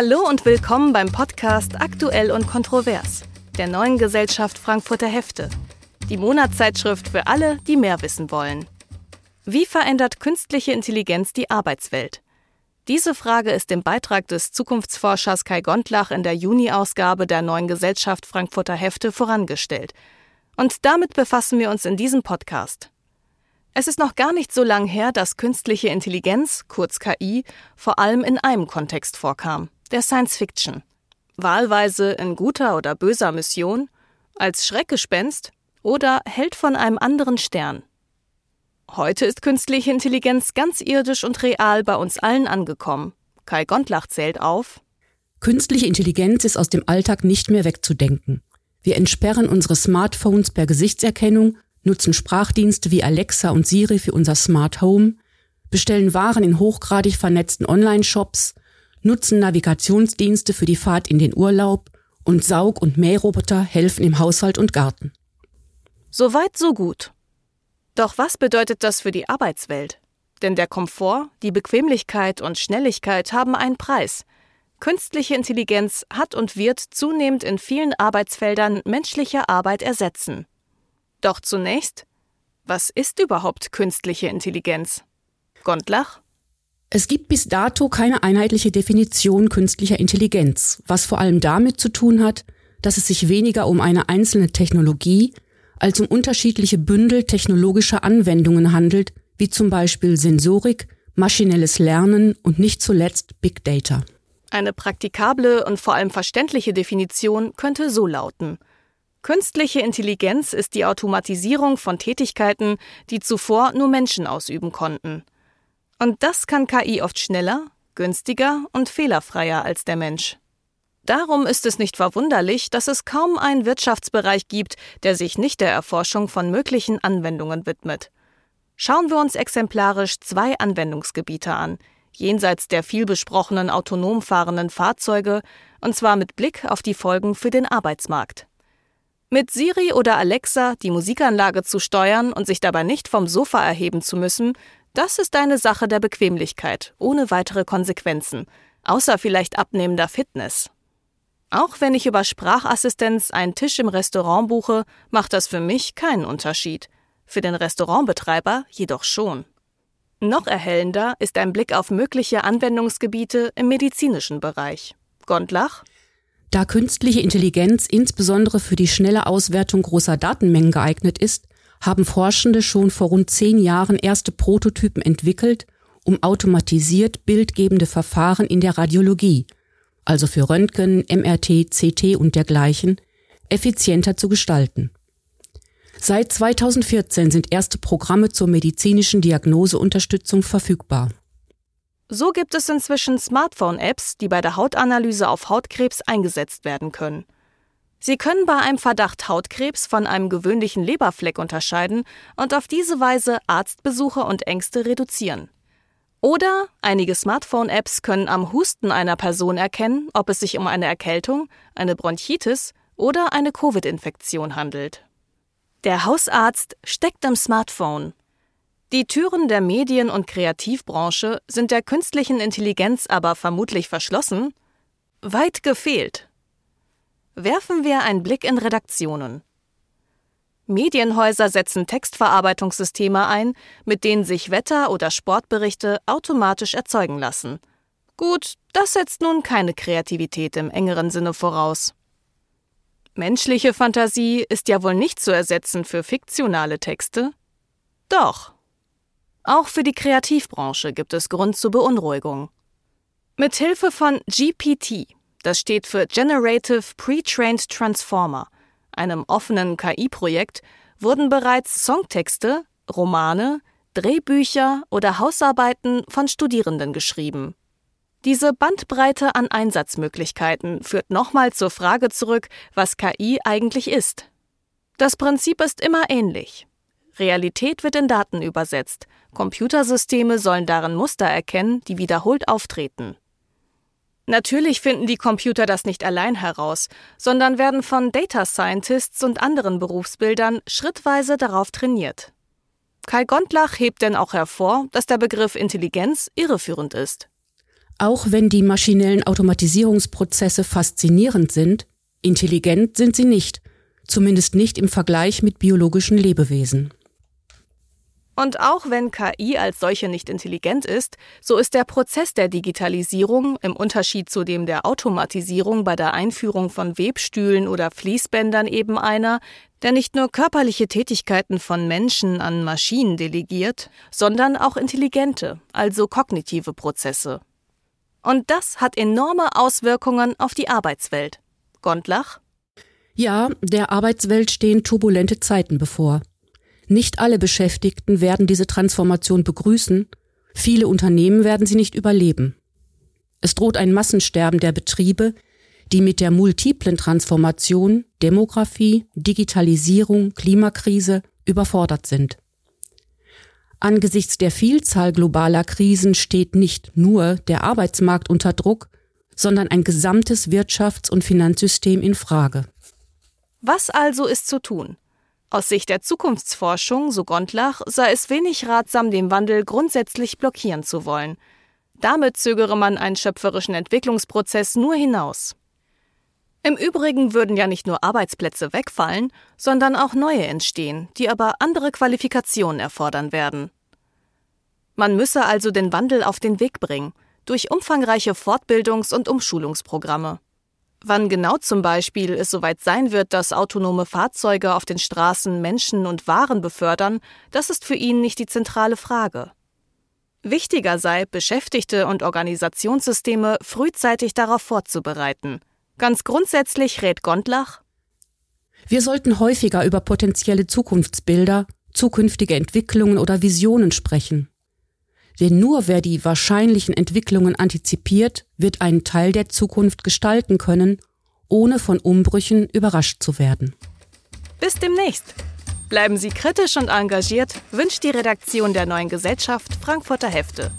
Hallo und willkommen beim Podcast Aktuell und Kontrovers der neuen Gesellschaft Frankfurter Hefte, die Monatszeitschrift für alle, die mehr wissen wollen. Wie verändert künstliche Intelligenz die Arbeitswelt? Diese Frage ist im Beitrag des Zukunftsforschers Kai Gondlach in der Juni-Ausgabe der neuen Gesellschaft Frankfurter Hefte vorangestellt. Und damit befassen wir uns in diesem Podcast. Es ist noch gar nicht so lang her, dass künstliche Intelligenz, kurz KI, vor allem in einem Kontext vorkam, der Science Fiction wahlweise in guter oder böser Mission, als Schreckgespenst oder Held von einem anderen Stern. Heute ist künstliche Intelligenz ganz irdisch und real bei uns allen angekommen. Kai Gondlach zählt auf. Künstliche Intelligenz ist aus dem Alltag nicht mehr wegzudenken. Wir entsperren unsere Smartphones per Gesichtserkennung, nutzen Sprachdienste wie Alexa und Siri für unser Smart Home, bestellen Waren in hochgradig vernetzten Online-Shops, nutzen Navigationsdienste für die Fahrt in den Urlaub und Saug- und Mähroboter helfen im Haushalt und Garten. Soweit, so gut. Doch was bedeutet das für die Arbeitswelt? Denn der Komfort, die Bequemlichkeit und Schnelligkeit haben einen Preis. Künstliche Intelligenz hat und wird zunehmend in vielen Arbeitsfeldern menschliche Arbeit ersetzen. Doch zunächst, was ist überhaupt künstliche Intelligenz? Gondlach? Es gibt bis dato keine einheitliche Definition künstlicher Intelligenz, was vor allem damit zu tun hat, dass es sich weniger um eine einzelne Technologie als um unterschiedliche Bündel technologischer Anwendungen handelt, wie zum Beispiel Sensorik, maschinelles Lernen und nicht zuletzt Big Data. Eine praktikable und vor allem verständliche Definition könnte so lauten. Künstliche Intelligenz ist die Automatisierung von Tätigkeiten, die zuvor nur Menschen ausüben konnten. Und das kann KI oft schneller, günstiger und fehlerfreier als der Mensch. Darum ist es nicht verwunderlich, dass es kaum einen Wirtschaftsbereich gibt, der sich nicht der Erforschung von möglichen Anwendungen widmet. Schauen wir uns exemplarisch zwei Anwendungsgebiete an, jenseits der vielbesprochenen autonom fahrenden Fahrzeuge, und zwar mit Blick auf die Folgen für den Arbeitsmarkt. Mit Siri oder Alexa die Musikanlage zu steuern und sich dabei nicht vom Sofa erheben zu müssen, das ist eine Sache der Bequemlichkeit, ohne weitere Konsequenzen, außer vielleicht abnehmender Fitness. Auch wenn ich über Sprachassistenz einen Tisch im Restaurant buche, macht das für mich keinen Unterschied. Für den Restaurantbetreiber jedoch schon. Noch erhellender ist ein Blick auf mögliche Anwendungsgebiete im medizinischen Bereich. Gondlach? Da künstliche Intelligenz insbesondere für die schnelle Auswertung großer Datenmengen geeignet ist, haben Forschende schon vor rund zehn Jahren erste Prototypen entwickelt, um automatisiert bildgebende Verfahren in der Radiologie, also für Röntgen, MRT, CT und dergleichen, effizienter zu gestalten. Seit 2014 sind erste Programme zur medizinischen Diagnoseunterstützung verfügbar. So gibt es inzwischen Smartphone-Apps, die bei der Hautanalyse auf Hautkrebs eingesetzt werden können. Sie können bei einem Verdacht Hautkrebs von einem gewöhnlichen Leberfleck unterscheiden und auf diese Weise Arztbesuche und Ängste reduzieren. Oder einige Smartphone-Apps können am Husten einer Person erkennen, ob es sich um eine Erkältung, eine Bronchitis oder eine Covid-Infektion handelt. Der Hausarzt steckt im Smartphone. Die Türen der Medien- und Kreativbranche sind der künstlichen Intelligenz aber vermutlich verschlossen? Weit gefehlt. Werfen wir einen Blick in Redaktionen. Medienhäuser setzen Textverarbeitungssysteme ein, mit denen sich Wetter- oder Sportberichte automatisch erzeugen lassen. Gut, das setzt nun keine Kreativität im engeren Sinne voraus. Menschliche Fantasie ist ja wohl nicht zu ersetzen für fiktionale Texte? Doch. Auch für die Kreativbranche gibt es Grund zur Beunruhigung. Mit Hilfe von GPT das steht für Generative Pre-Trained Transformer, einem offenen KI-Projekt, wurden bereits Songtexte, Romane, Drehbücher oder Hausarbeiten von Studierenden geschrieben. Diese Bandbreite an Einsatzmöglichkeiten führt nochmal zur Frage zurück, was KI eigentlich ist. Das Prinzip ist immer ähnlich. Realität wird in Daten übersetzt, Computersysteme sollen darin Muster erkennen, die wiederholt auftreten. Natürlich finden die Computer das nicht allein heraus, sondern werden von Data Scientists und anderen Berufsbildern schrittweise darauf trainiert. Kai Gondlach hebt denn auch hervor, dass der Begriff Intelligenz irreführend ist. Auch wenn die maschinellen Automatisierungsprozesse faszinierend sind, intelligent sind sie nicht, zumindest nicht im Vergleich mit biologischen Lebewesen. Und auch wenn KI als solche nicht intelligent ist, so ist der Prozess der Digitalisierung im Unterschied zu dem der Automatisierung bei der Einführung von Webstühlen oder Fließbändern eben einer, der nicht nur körperliche Tätigkeiten von Menschen an Maschinen delegiert, sondern auch intelligente, also kognitive Prozesse. Und das hat enorme Auswirkungen auf die Arbeitswelt. Gondlach? Ja, der Arbeitswelt stehen turbulente Zeiten bevor. Nicht alle Beschäftigten werden diese Transformation begrüßen, viele Unternehmen werden sie nicht überleben. Es droht ein Massensterben der Betriebe, die mit der multiplen Transformation Demografie, Digitalisierung, Klimakrise überfordert sind. Angesichts der Vielzahl globaler Krisen steht nicht nur der Arbeitsmarkt unter Druck, sondern ein gesamtes Wirtschafts- und Finanzsystem in Frage. Was also ist zu tun? Aus Sicht der Zukunftsforschung, so Gondlach, sei es wenig ratsam, den Wandel grundsätzlich blockieren zu wollen. Damit zögere man einen schöpferischen Entwicklungsprozess nur hinaus. Im Übrigen würden ja nicht nur Arbeitsplätze wegfallen, sondern auch neue entstehen, die aber andere Qualifikationen erfordern werden. Man müsse also den Wandel auf den Weg bringen, durch umfangreiche Fortbildungs- und Umschulungsprogramme. Wann genau zum Beispiel es soweit sein wird, dass autonome Fahrzeuge auf den Straßen Menschen und Waren befördern, das ist für ihn nicht die zentrale Frage. Wichtiger sei, Beschäftigte und Organisationssysteme frühzeitig darauf vorzubereiten. Ganz grundsätzlich rät Gondlach Wir sollten häufiger über potenzielle Zukunftsbilder, zukünftige Entwicklungen oder Visionen sprechen. Denn nur wer die wahrscheinlichen Entwicklungen antizipiert, wird einen Teil der Zukunft gestalten können, ohne von Umbrüchen überrascht zu werden. Bis demnächst. Bleiben Sie kritisch und engagiert, wünscht die Redaktion der neuen Gesellschaft Frankfurter Hefte.